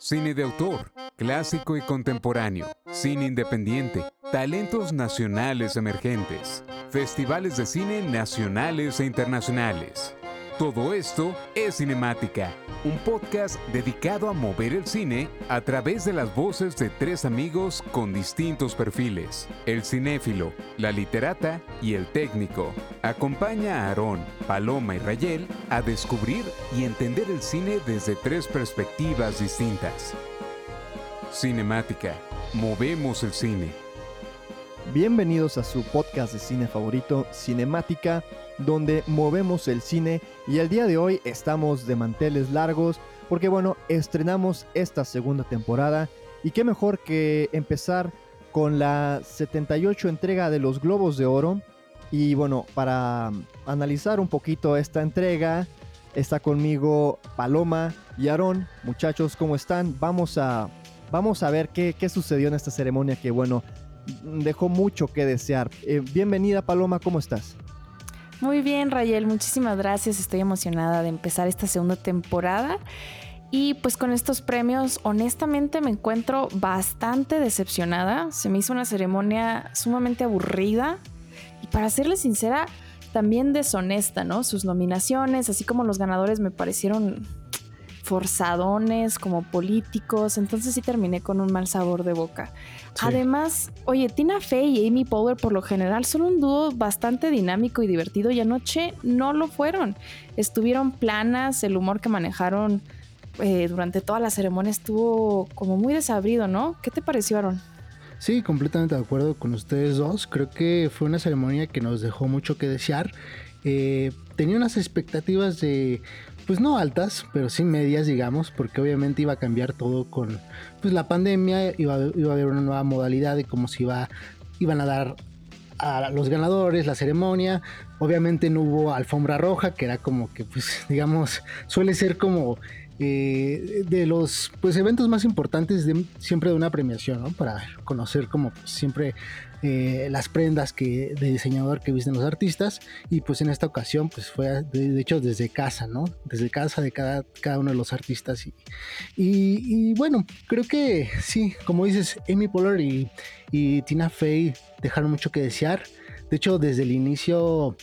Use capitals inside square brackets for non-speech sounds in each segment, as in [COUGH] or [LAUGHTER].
Cine de autor, clásico y contemporáneo, cine independiente, talentos nacionales emergentes, festivales de cine nacionales e internacionales. Todo esto es Cinemática, un podcast dedicado a mover el cine a través de las voces de tres amigos con distintos perfiles, el cinéfilo, la literata y el técnico. Acompaña a Aarón, Paloma y Rayel a descubrir y entender el cine desde tres perspectivas distintas. Cinemática, movemos el cine. Bienvenidos a su podcast de cine favorito, Cinemática, donde movemos el cine y el día de hoy estamos de manteles largos porque bueno, estrenamos esta segunda temporada y qué mejor que empezar con la 78 entrega de los Globos de Oro y bueno, para analizar un poquito esta entrega está conmigo Paloma y Aarón, muchachos, ¿cómo están? Vamos a, vamos a ver qué, qué sucedió en esta ceremonia que bueno, dejó mucho que desear. Eh, bienvenida Paloma, ¿cómo estás? Muy bien, Rayel, muchísimas gracias. Estoy emocionada de empezar esta segunda temporada. Y pues con estos premios, honestamente me encuentro bastante decepcionada. Se me hizo una ceremonia sumamente aburrida. Y para serle sincera, también deshonesta, ¿no? Sus nominaciones, así como los ganadores, me parecieron forzadones, como políticos, entonces sí terminé con un mal sabor de boca. Además, oye, Tina Fey y Amy Poehler por lo general son un dúo bastante dinámico y divertido y anoche no lo fueron. Estuvieron planas, el humor que manejaron eh, durante toda la ceremonia estuvo como muy desabrido, ¿no? ¿Qué te pareció, Aaron? Sí, completamente de acuerdo con ustedes dos. Creo que fue una ceremonia que nos dejó mucho que desear. Eh, tenía unas expectativas de pues no altas, pero sí medias, digamos, porque obviamente iba a cambiar todo con pues la pandemia, iba, a haber una nueva modalidad de cómo se iba, iban a dar a los ganadores la ceremonia. Obviamente no hubo alfombra roja, que era como que, pues, digamos, suele ser como eh, de los pues eventos más importantes siempre de una premiación. Para conocer como pues, siempre eh, las prendas que, de diseñador que visten los artistas y pues en esta ocasión pues fue de, hecho desde casa, ¿no? Desde casa de cada, cada uno de los artistas y, y, bueno, creo que sí, como dices, Amy Poehler y, y Tina Fey dejaron mucho que desear. De hecho, desde el inicio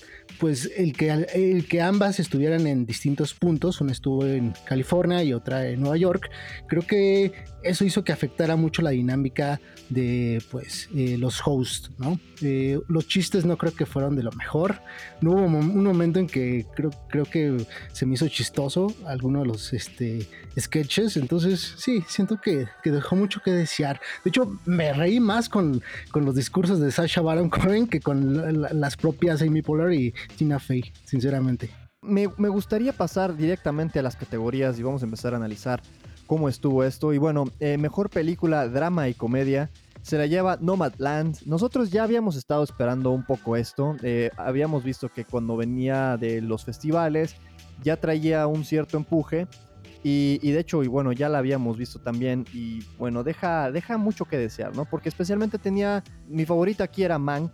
pues el que, el que ambas estuvieran en distintos puntos, una estuvo en California y otra en Nueva York, creo que eso hizo que afectara mucho la dinámica de pues eh, los hosts, ¿no? Eh, los chistes no creo que fueron de lo mejor. No hubo un momento en que creo, creo que se me hizo chistoso alguno de los este, sketches. Entonces, sí, siento que, dejó mucho que desear. De hecho, me reí más con, con los discursos de Sasha Baron Cohen que con las propias Amy Poehler y Tina Fey, sinceramente. Me, gustaría pasar directamente a las categorías y vamos a empezar a analizar cómo estuvo esto. Y bueno, eh, mejor película, drama y comedia. Se la lleva Nomadland. Nosotros ya habíamos estado esperando un poco esto. Eh, habíamos visto que cuando venía de los festivales ya traía un cierto empuje. Y, de hecho, y bueno, ya la habíamos visto también. Y bueno, deja, deja mucho que desear, ¿no? Porque especialmente tenía. Mi favorita aquí era Mank.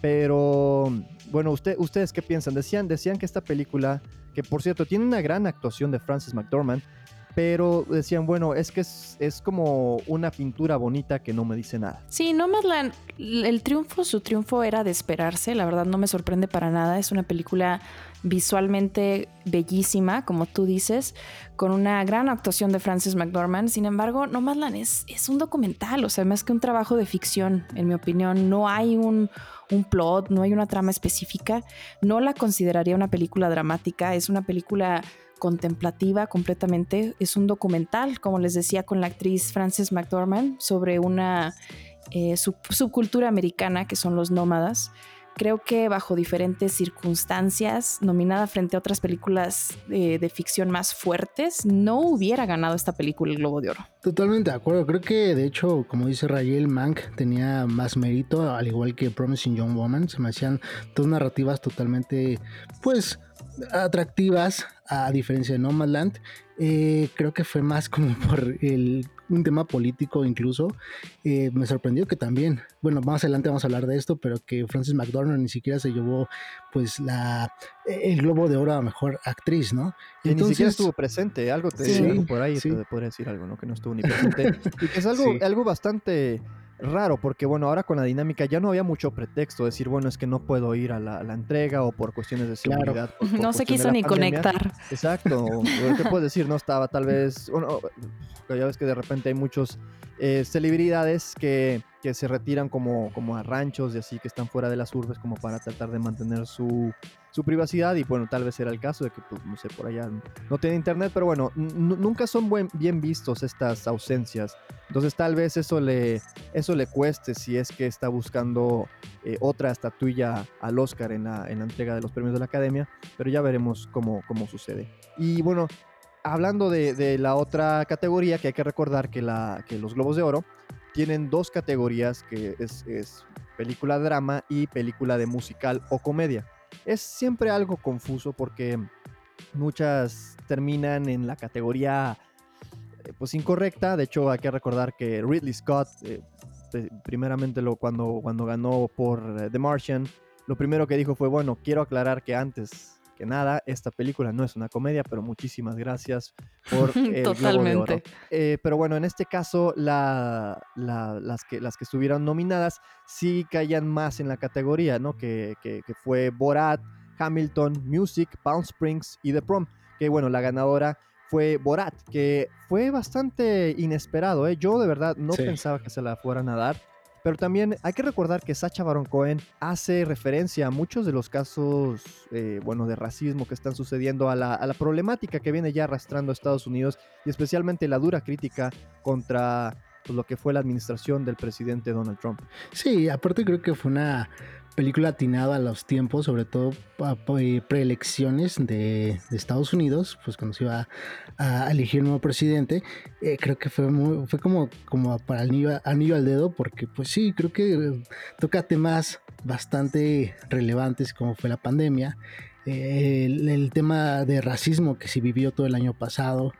Pero bueno, usted, ¿ustedes qué piensan? Decían, decían que esta película, que por cierto tiene una gran actuación de Francis McDormand, pero decían, bueno, es que es, como una pintura bonita que no me dice nada. Sí, Nomadland, el triunfo, su triunfo era de esperarse, la verdad no me sorprende para nada, es una película visualmente bellísima, como tú dices, con una gran actuación de Frances McDormand, sin embargo, Nomadland es, es un documental, o sea, más que un trabajo de ficción, en mi opinión, no hay un plot, no hay una trama específica, no la consideraría una película dramática, es una película contemplativa completamente. Es un documental, como les decía, con la actriz Frances McDormand sobre una eh, subcultura americana que son los nómadas. Creo que bajo diferentes circunstancias, nominada frente a otras películas eh, de ficción más fuertes, no hubiera ganado esta película el Globo de Oro. Totalmente de acuerdo. Creo que de hecho, como dice Rayel, Mank tenía más mérito, al igual que Promising Young Woman. Se me hacían dos narrativas totalmente, pues, atractivas a diferencia de Nomadland. eh, creo que fue más como [LAUGHS] por el, un tema político incluso. Eh, me sorprendió que también, bueno, más adelante vamos a hablar de esto, pero que Frances McDormand ni siquiera se llevó pues la el Globo de Oro a Mejor Actriz, ¿no? Y ni siquiera estuvo presente, algo te por ahí te podría decir algo, ¿no? Que no estuvo ni presente. [LAUGHS] y que es algo, algo bastante raro, porque bueno, ahora con la dinámica ya no había mucho pretexto, decir, bueno, es que no puedo ir a la, entrega o por cuestiones de seguridad. [LAUGHS] no se quiso ni conectar. Exacto, ¿qué puedes decir? No estaba tal vez, bueno, ya ves que de repente hay muchos eh, celebridades que, que, se retiran como, como a ranchos y así, que están fuera de las urbes como para tratar de mantener su, su privacidad y bueno, tal vez era el caso de que, pues, no sé, por allá no tiene internet, pero bueno, nunca son bien vistos estas ausencias. Entonces tal vez eso le, eso le cueste si es que está buscando eh, otra estatuilla al Oscar en la, en la entrega de los premios de la Academia, pero ya veremos cómo, cómo sucede. Y bueno, hablando de, de la otra categoría, que hay que recordar que, la, que los Globos de Oro tienen dos categorías, que es, es película drama y película de musical o comedia es siempre algo confuso porque muchas terminan en la categoría eh, pues incorrecta. De hecho, hay que recordar que Ridley Scott, eh, primeramente lo, cuando, cuando ganó por eh, The Martian, lo primero que dijo fue, bueno, quiero aclarar que antes que nada, esta película no es una comedia, pero muchísimas gracias por [LAUGHS] el Totalmente. pero bueno, en este caso, las, que, las que estuvieron nominadas sí caían más en la categoría, ¿no? Que, que, fue Borat, Hamilton, Music, Palm Springs y The Prom. Que bueno, la ganadora fue Borat, que fue bastante inesperado. ¿eh? Yo de verdad no pensaba que se la fueran a dar. Pero también hay que recordar que Sacha Baron Cohen hace referencia a muchos de los casos, eh, bueno, de racismo que están sucediendo, a la, a la, problemática que viene ya arrastrando a Estados Unidos y especialmente la dura crítica contra pues, lo que fue la administración del presidente Donald Trump. Sí, aparte creo que fue una película atinada a los tiempos, sobre todo eh, preelecciones de, de, Estados Unidos, pues cuando se iba a, elegir un nuevo presidente, eh, creo que fue fue como, como para anillo, anillo, al dedo, porque pues sí, creo que toca temas bastante relevantes como fue la pandemia, eh, el, tema de racismo que se vivió todo el año pasado,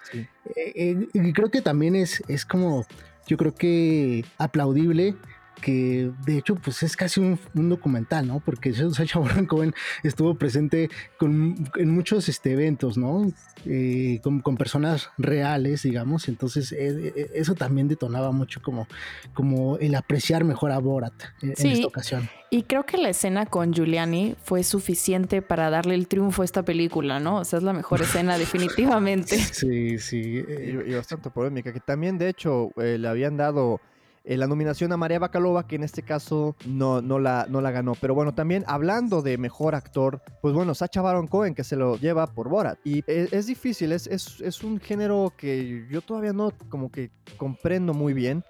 y creo que también es, es como, yo creo que aplaudible que de hecho pues es casi un, documental, ¿no? Porque [LAUGHS] Sacha Baron Cohen estuvo presente en muchos este, eventos, ¿no? Eh, con, personas reales, digamos, entonces eh, eh, eso también detonaba mucho como, como el apreciar mejor a Borat en, esta ocasión. Y creo que la escena con Giuliani fue suficiente para darle el triunfo a esta película, ¿no? O sea, es la mejor escena [LAUGHS] definitivamente. Sí, sí. Y, bastante polémica, que también de hecho le habían dado eh, la nominación a María Bacalova, que en este caso no, no, la, no la ganó. Pero bueno, también hablando de mejor actor, pues bueno, Sacha Baron Cohen, que se lo lleva por Borat. Y es, difícil, es, es, un género que yo todavía no como que comprendo muy bien.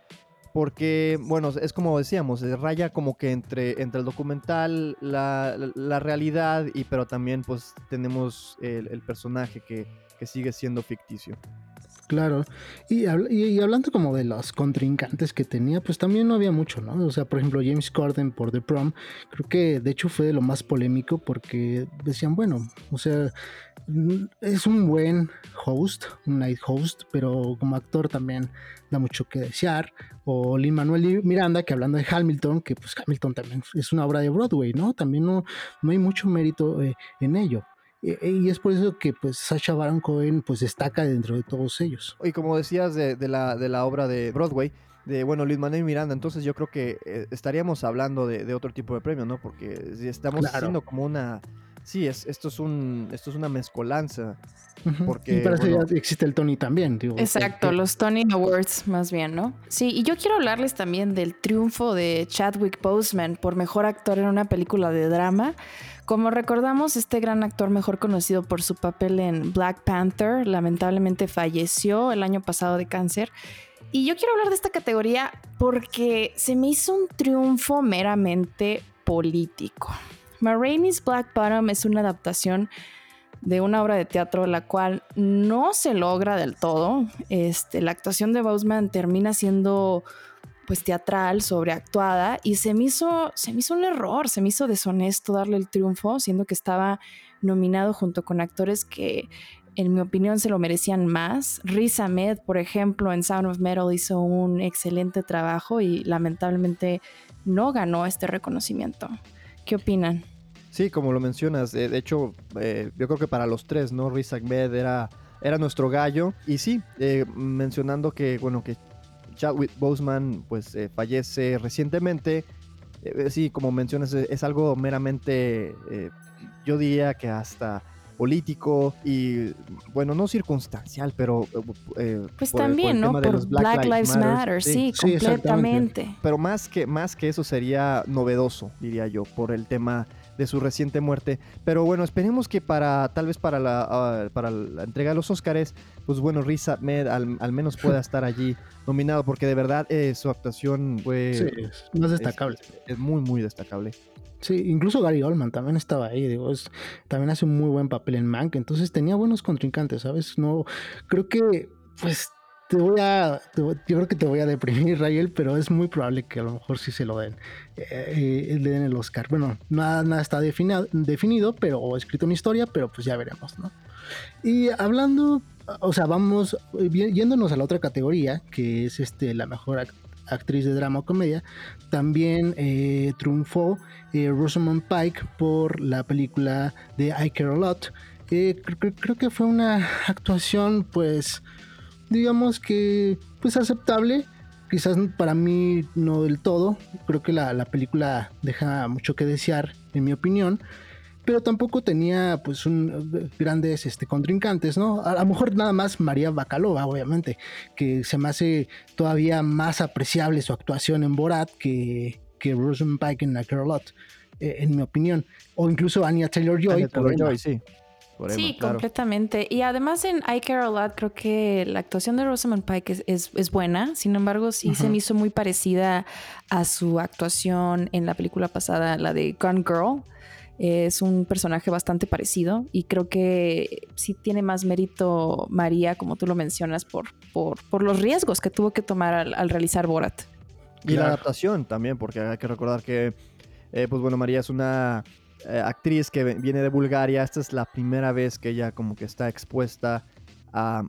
Porque, bueno, es como decíamos, raya como que entre, entre el documental, la, la, realidad, y pero también pues tenemos el, el personaje que, que sigue siendo ficticio. Claro, y, hablando como de los contrincantes que tenía, pues también no había mucho, ¿no? O sea, por ejemplo, James Corden por The Prom, creo que de hecho fue de lo más polémico porque decían, bueno, o sea, es un buen host, un night host, pero como actor también da mucho que desear. O Lin Manuel Miranda, que hablando de Hamilton, que pues Hamilton también es una obra de Broadway, ¿no? También no, no hay mucho mérito eh, en ello. Y es por eso que pues Sacha Baron Cohen pues destaca dentro de todos ellos. Y como decías de, la, de la obra de Broadway, de bueno, Luis Manuel Miranda, entonces yo creo que eh, estaríamos hablando de, otro tipo de premio, ¿no? Porque estamos haciendo como una... Sí, es, esto, es un, esto es una mezcolanza. Porque, y para eso ya existe el Tony también. Digo, Exacto, los Tony Awards más bien, ¿no? Sí, y yo quiero hablarles también del triunfo de Chadwick Boseman por mejor actor en una película de drama. Como recordamos, este gran actor mejor conocido por su papel en Black Panther lamentablemente falleció el año pasado de cáncer. Y yo quiero hablar de esta categoría porque se me hizo un triunfo meramente político. Ma Black Bottom es una adaptación de una obra de teatro la cual no se logra del todo. Este, la actuación de Boseman termina siendo pues teatral, sobreactuada, y se me hizo, se me hizo un error, se me hizo deshonesto darle el triunfo, siendo que estaba nominado junto con actores que en mi opinión, se lo merecían más. Riz Ahmed, por ejemplo, en Sound of Metal hizo un excelente trabajo y lamentablemente no ganó este reconocimiento. ¿Qué opinan? Sí, como lo mencionas, eh, de hecho, eh, yo creo que para los tres, ¿no? Riz Ahmed era, era nuestro gallo. Y sí, eh, mencionando que, bueno, que Chadwick Boseman, pues fallece recientemente. sí, como mencionas, es algo meramente, yo diría que hasta político y, bueno, no circunstancial, pero... Eh, pues también, ¿no? Por Black, Lives, Matter, sí, completamente. Pero más que, más que eso sería novedoso, diría yo, por el tema de su reciente muerte. Pero bueno, esperemos que para, tal vez para la, ah, para la entrega de los Oscars, pues bueno, Riz Ahmed al, menos pueda [LAUGHS] estar allí nominado, porque de verdad eh, su actuación fue... Sí, más destacable. es muy, muy destacable. Sí, incluso Gary Oldman también estaba ahí, digo, también hace un muy buen papel en Mank, entonces tenía buenos contrincantes, ¿sabes? No, creo que, pues, te voy a, yo creo que te voy a deprimir, Rayel, pero es muy probable que a lo mejor sí se lo den, eh, eh, le den el Oscar. Bueno, nada, nada está definido, definido, pero, o escrito en historia, pero pues ya veremos, ¿no? Y hablando, o sea, vamos, yéndonos a la otra categoría, que es este, la mejor actriz de drama o comedia, también eh, triunfó eh, Rosamund Pike por la película de I Care a Lot. Eh, creo, que fue una actuación, pues, digamos que, pues, aceptable. Quizás para mí no del todo. Creo que la, la película deja mucho que desear, en mi opinión pero tampoco tenía pues un, grandes este, contrincantes, ¿no? A lo mejor nada más María Bacalova, obviamente, que se me hace todavía más apreciable su actuación en Borat que, que Pike en A Lot, eh, en mi opinión. O incluso Anya Taylor-Joy. Taylor-Joy, sí. Sí, completamente. Y además en I Care a Lot creo que la actuación de Rosamund Pike es, es, buena. Sin embargo, sí se me hizo muy parecida a su actuación en la película pasada, la de Gun Girl es un personaje bastante parecido y creo que sí tiene más mérito María, como tú lo mencionas, por, por, los riesgos que tuvo que tomar al, realizar Borat. Y la adaptación también, porque hay que recordar que, eh, pues bueno, María es una eh, actriz que viene de Bulgaria. Esta es la primera vez que ella como que está expuesta a,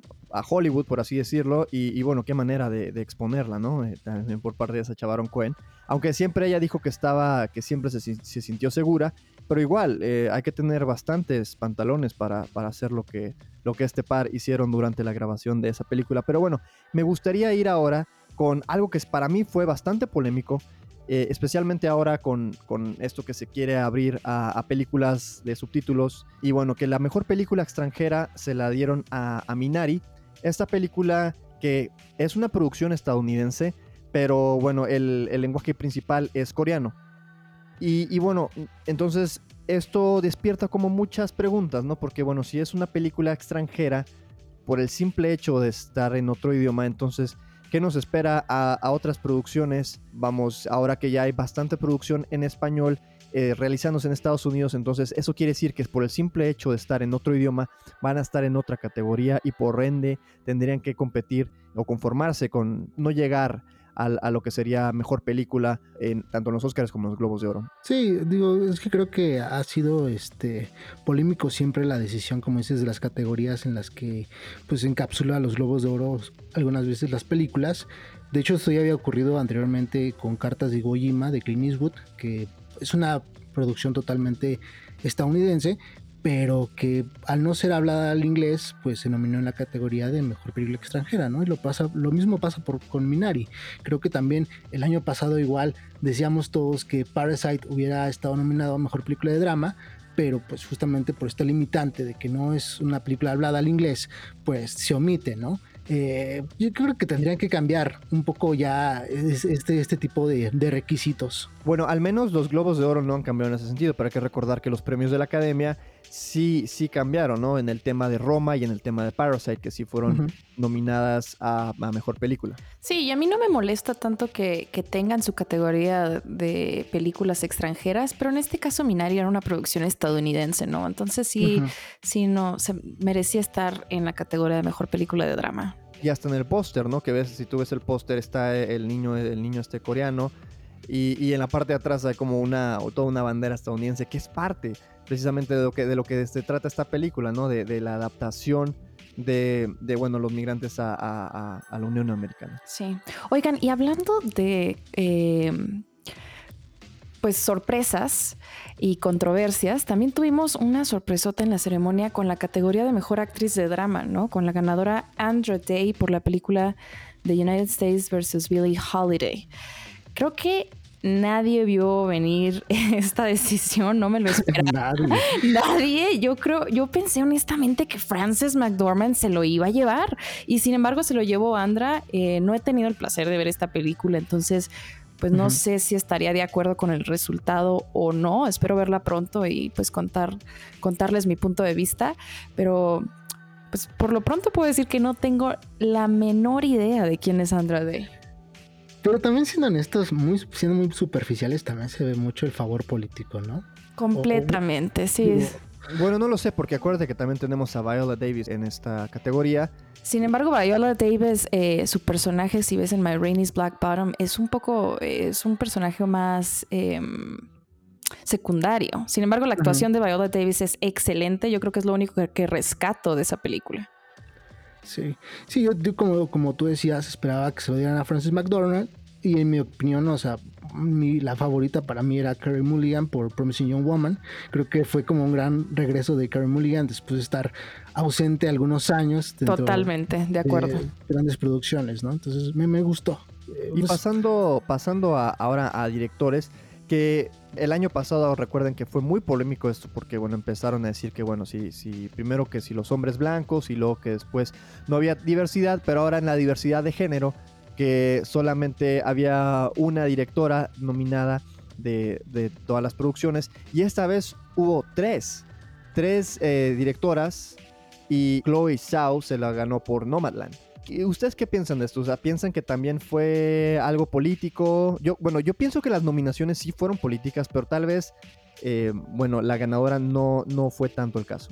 Hollywood, por así decirlo. Y, bueno, qué manera de, exponerla, ¿no? Eh, también por parte de esa Chavaron Cohen. Aunque siempre ella dijo que estaba, que siempre se, sintió segura pero igual, eh, hay que tener bastantes pantalones para, hacer lo que, lo que este par hicieron durante la grabación de esa película. Pero bueno, me gustaría ir ahora con algo que para mí fue bastante polémico, eh, especialmente ahora con, esto que se quiere abrir a, películas de subtítulos. Y bueno, que la mejor película extranjera se la dieron a, Minari. Esta película que es una producción estadounidense, pero bueno, el lenguaje principal es coreano. Y, bueno, entonces esto despierta como muchas preguntas, ¿no? Porque bueno, si es una película extranjera, por el simple hecho de estar en otro idioma, entonces, ¿qué nos espera a, otras producciones? Vamos, ahora que ya hay bastante producción en español eh, realizándose en Estados Unidos, entonces eso quiere decir que por el simple hecho de estar en otro idioma, van a estar en otra categoría y por ende tendrían que competir o conformarse con no llegar a, lo que sería mejor película en tanto en los Oscars como en los Globos de Oro. Sí, digo, es que creo que ha sido este polémico siempre la decisión, como dices, de las categorías en las que pues encapsula los Globos de Oro algunas veces las películas. De hecho, esto ya había ocurrido anteriormente con Cartas de Gojima de Clint Eastwood, que es una producción totalmente estadounidense, pero que al no ser hablada al inglés, pues se nominó en la categoría de mejor película extranjera, ¿no? Y lo, pasa, lo mismo pasa por, con Minari. Creo que también el año pasado igual decíamos todos que Parasite hubiera estado nominado a mejor película de drama, pero pues justamente por esta limitante de que no es una película hablada al inglés, pues se omite, ¿no? Eh, yo creo que tendrían que cambiar un poco ya este, este tipo de, requisitos. Bueno, al menos los Globos de Oro no han cambiado en ese sentido, pero hay que recordar que los premios de la Academia sí, sí cambiaron, ¿no? En el tema de Roma y en el tema de Parasite, que sí fueron nominadas a, Mejor Película. Sí, y a mí no me molesta tanto que, tengan su categoría de películas extranjeras, pero en este caso Minari era una producción estadounidense, ¿no? Entonces sí, sí, no, se merecía estar en la categoría de Mejor Película de Drama y hasta en el póster, ¿no? Que ves, si tú ves el póster, está el niño, el niño este coreano. Y, en la parte de atrás hay como una, toda una bandera estadounidense que es parte precisamente de lo que, de lo que se trata esta película, ¿no? De, la adaptación de, bueno, los migrantes a, la Unión Americana. Sí. Oigan, y hablando de em, pues sorpresas y controversias, también tuvimos una sorpresota en la ceremonia con la categoría de mejor actriz de drama, ¿no? Con la ganadora Andra Day por la película The United States vs. Billie Holiday. Creo que nadie vio venir [LAUGHS] esta decisión, no me lo esperaba. [LAUGHS] nadie. nadie. Yo creo, yo pensé honestamente que Frances McDormand se lo iba a llevar y sin embargo se lo llevó Andra. Eh, no he tenido el placer de ver esta película, entonces pues no sé si estaría de acuerdo con el resultado o no. Espero verla pronto y pues contar, contarles mi punto de vista, pero pues por lo pronto puedo decir que no tengo la menor idea de quién es Andra Day. Pero también siendo honestos, muy, siendo muy superficiales, también se ve mucho el favor político, ¿no? Completamente, sí. Bueno, no lo sé, porque acuérdate que también tenemos a Viola Davis en esta categoría. Sin embargo, Viola Davis, eh, su personaje, si ves en My Rainey's Black Bottom, es un poco, es un personaje más em, secundario. Sin embargo, la actuación de Viola Davis es excelente. Yo creo que es lo único que, rescato de esa película. Sí, sí, yo, como, como tú decías, esperaba que se lo dieran a Francis McDormand y en mi opinión, o sea, la favorita para mí era Carrie Mulligan por Promising Young Woman. Creo que fue como un gran regreso de Carrie Mulligan después de estar ausente algunos años. Totalmente, de acuerdo. grandes producciones, ¿no? Entonces me, me gustó. Y pasando, pasando ahora a directores, que el año pasado recuerden que fue muy polémico esto porque bueno empezaron a decir que bueno si, si primero que si los hombres blancos y luego que después no había diversidad pero ahora en la diversidad de género que solamente había una directora nominada de, todas las producciones y esta vez hubo tres, tres eh, directoras y Chloe Zhao se la ganó por Nomadland. ¿Ustedes qué piensan de esto? O sea, ¿piensan que también fue algo político? Yo, bueno, yo pienso que las nominaciones sí fueron políticas, pero tal vez, eh, bueno, la ganadora no, no fue tanto el caso.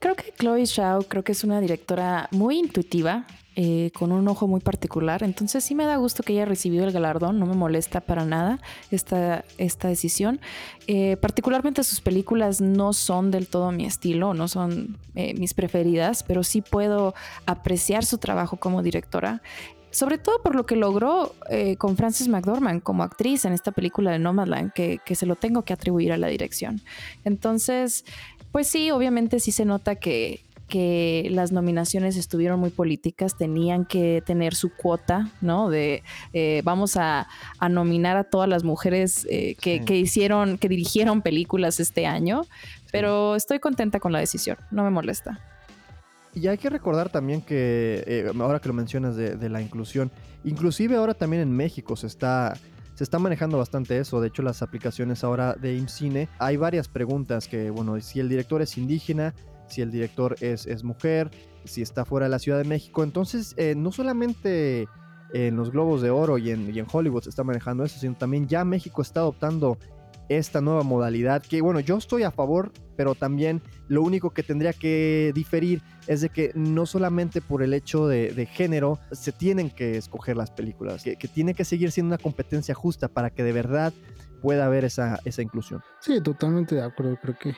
Creo que Chloe Zhao creo que es una directora muy intuitiva, eh, con un ojo muy particular. Entonces sí me da gusto que haya recibido el galardón, no me molesta para nada esta, esta decisión. Eh, particularmente sus películas no son del todo mi estilo, no son eh, mis preferidas, pero sí puedo apreciar su trabajo como directora sobre todo por lo que logró con Frances McDormand como actriz en esta película de Nomadland, que, que, se lo tengo que atribuir a la dirección. Entonces, pues sí, obviamente sí se nota que, que las nominaciones estuvieron muy políticas, tenían que tener su cuota, ¿no? De eh, vamos a, nominar a todas las mujeres eh, que, hicieron, que dirigieron películas este año, pero estoy contenta con la decisión, no me molesta. Y hay que recordar también que, eh, ahora que lo mencionas de, de, la inclusión, inclusive ahora también en México se está se está manejando bastante eso. De hecho, las aplicaciones ahora de IMCINE, hay varias preguntas que, bueno, si el director es indígena, si el director es, es mujer, si está fuera de la Ciudad de México. Entonces, eh, no solamente en los Globos de Oro y en, Hollywood se está manejando eso, sino también ya México está adoptando esta nueva modalidad que bueno yo estoy a favor pero también lo único que tendría que diferir es de que no solamente por el hecho de, género se tienen que escoger las películas que, tiene que seguir siendo una competencia justa para que de verdad pueda haber esa, esa inclusión sí totalmente de acuerdo creo que,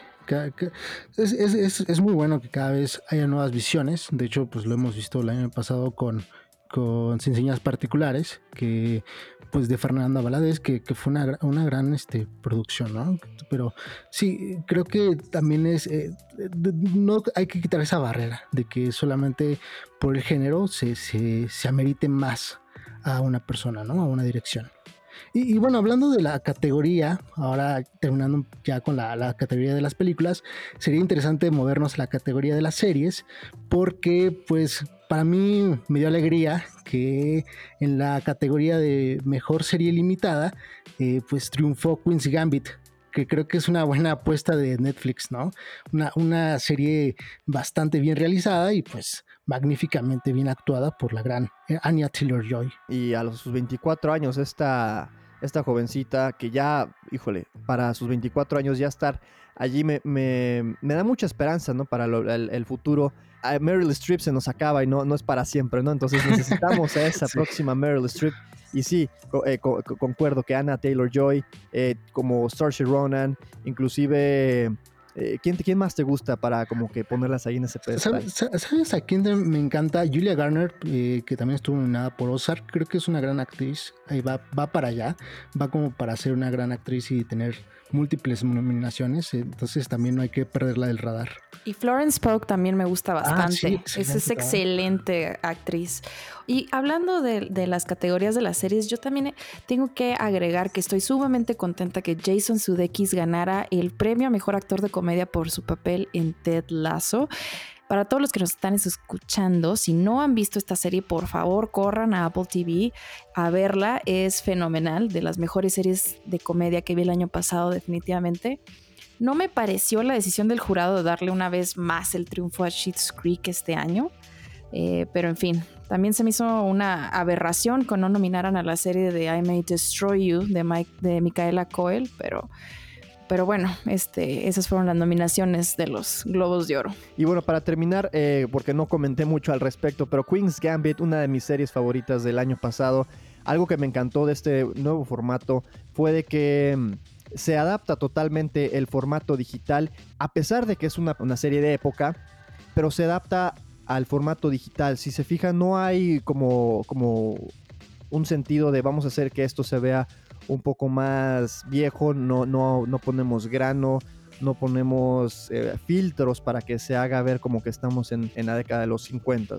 es, es, es, muy bueno que cada vez haya nuevas visiones de hecho pues lo hemos visto el año pasado con con Sin Particulares, que pues de Fernanda Valadez, que, fue una, una, gran este, producción, ¿no? Pero sí, creo que también es, eh, no hay que quitar esa barrera de que solamente por el género se, se, se amerite más a una persona, ¿no? A una dirección. Y, bueno, hablando de la categoría, ahora terminando ya con la, categoría de las películas, sería interesante movernos a la categoría de las series, porque pues para mí me dio alegría que en la categoría de mejor serie limitada, eh, pues triunfó Queen's Gambit, que creo que es una buena apuesta de Netflix, ¿no? Una, una serie bastante bien realizada y pues magníficamente bien actuada por la gran eh, Anya Taylor Joy. Y a los 24 años esta esta jovencita que ya, híjole, para sus 24 años ya estar allí me, me, me da mucha esperanza, ¿no? Para el, futuro. A Meryl Streep se nos acaba y no, no es para siempre, ¿no? Entonces necesitamos a esa [LAUGHS] [LAUGHS] próxima Meryl Streep. Y sí, eh, concuerdo que Anna Taylor-Joy, eh, como Saoirse Ronan, inclusive eh, ¿quién, ¿quién, más te gusta para como que ponerlas ahí en ese pedestal? ¿Sabes, a quién me encanta? Julia Garner, eh, que también estuvo nominada por Ozark. Creo que es una gran actriz. Ahí va, va para allá. Va como para ser una gran actriz y tener múltiples nominaciones, entonces también no hay que perderla del radar. Y Florence Pugh también me gusta ah, bastante. es, excelente actriz. Y hablando de, de, las categorías de las series, yo también tengo que agregar que estoy sumamente contenta que Jason Sudeikis ganara el premio a mejor actor de comedia por su papel en Ted Lasso. Para todos los que nos están escuchando, si no han visto esta serie, por favor corran a Apple TV a verla. Es fenomenal, de las mejores series de comedia que vi el año pasado definitivamente. No me pareció la decisión del jurado de darle una vez más el triunfo a Sheets Creek este año. Eh, pero en fin, también se me hizo una aberración con no nominaran a la serie de I May Destroy You de, Mike, de Micaela Coel, pero pero bueno, este, esas fueron las nominaciones de los Globos de Oro. Y bueno, para terminar, eh, porque no comenté mucho al respecto, pero Queen's Gambit, una de mis series favoritas del año pasado, algo que me encantó de este nuevo formato fue de que mm, se adapta totalmente el formato digital, a pesar de que es una, serie de época, pero se adapta al formato digital. Si se fijan, no hay como, como un sentido de vamos a hacer que esto se vea un poco más viejo, no, no, no ponemos grano, no ponemos eh, filtros para que se haga ver como que estamos en, la década de los 50.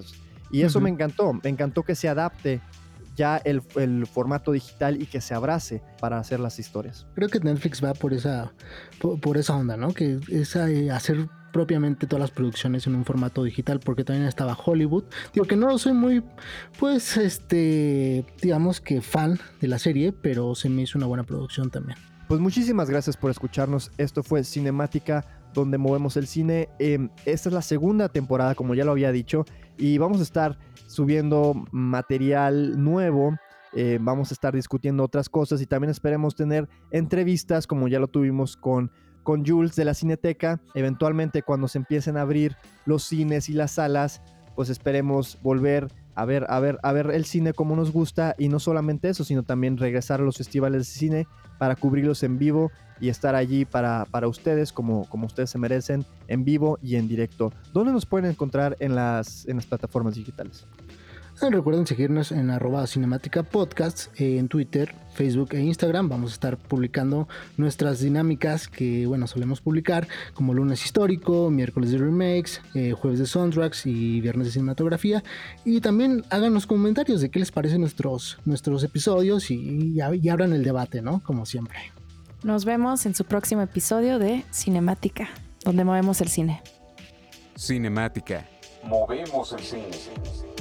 Y eso me encantó, me encantó que se adapte ya el, formato digital y que se abrace para hacer las historias. Creo que Netflix va por esa, por, esa onda, ¿no? Que es hacer propiamente todas las producciones en un formato digital, porque también estaba Hollywood. Digo que no soy muy, pues, este, digamos que fan de la serie, pero se me hizo una buena producción también. Pues muchísimas gracias por escucharnos. Esto fue Cinemática, donde movemos el cine. Em, esta es la segunda temporada, como ya lo había dicho, y vamos a estar subiendo material nuevo. Eh, vamos a estar discutiendo otras cosas y también esperemos tener entrevistas como ya lo tuvimos con con Jules de la Cineteca. Eventualmente cuando se empiecen a abrir los cines y las salas, pues esperemos volver a ver, a ver, a ver el cine como nos gusta y no solamente eso, sino también regresar a los festivales de cine para cubrirlos en vivo y estar allí para, para ustedes como, como ustedes se merecen en vivo y en directo. ¿Dónde nos pueden encontrar en las, en las plataformas digitales? Recuerden seguirnos en arroba cinemática podcast eh, en Twitter, Facebook e Instagram. Vamos a estar publicando nuestras dinámicas que, bueno, solemos publicar como lunes histórico, miércoles de remakes, eh, jueves de soundtracks y viernes de cinematografía. Y también háganos comentarios de qué les parecen nuestros, nuestros episodios y, y abran el debate, ¿no? Como siempre. Nos vemos en su próximo episodio de Cinemática, donde movemos el cine. Cinemática. Movemos el cine.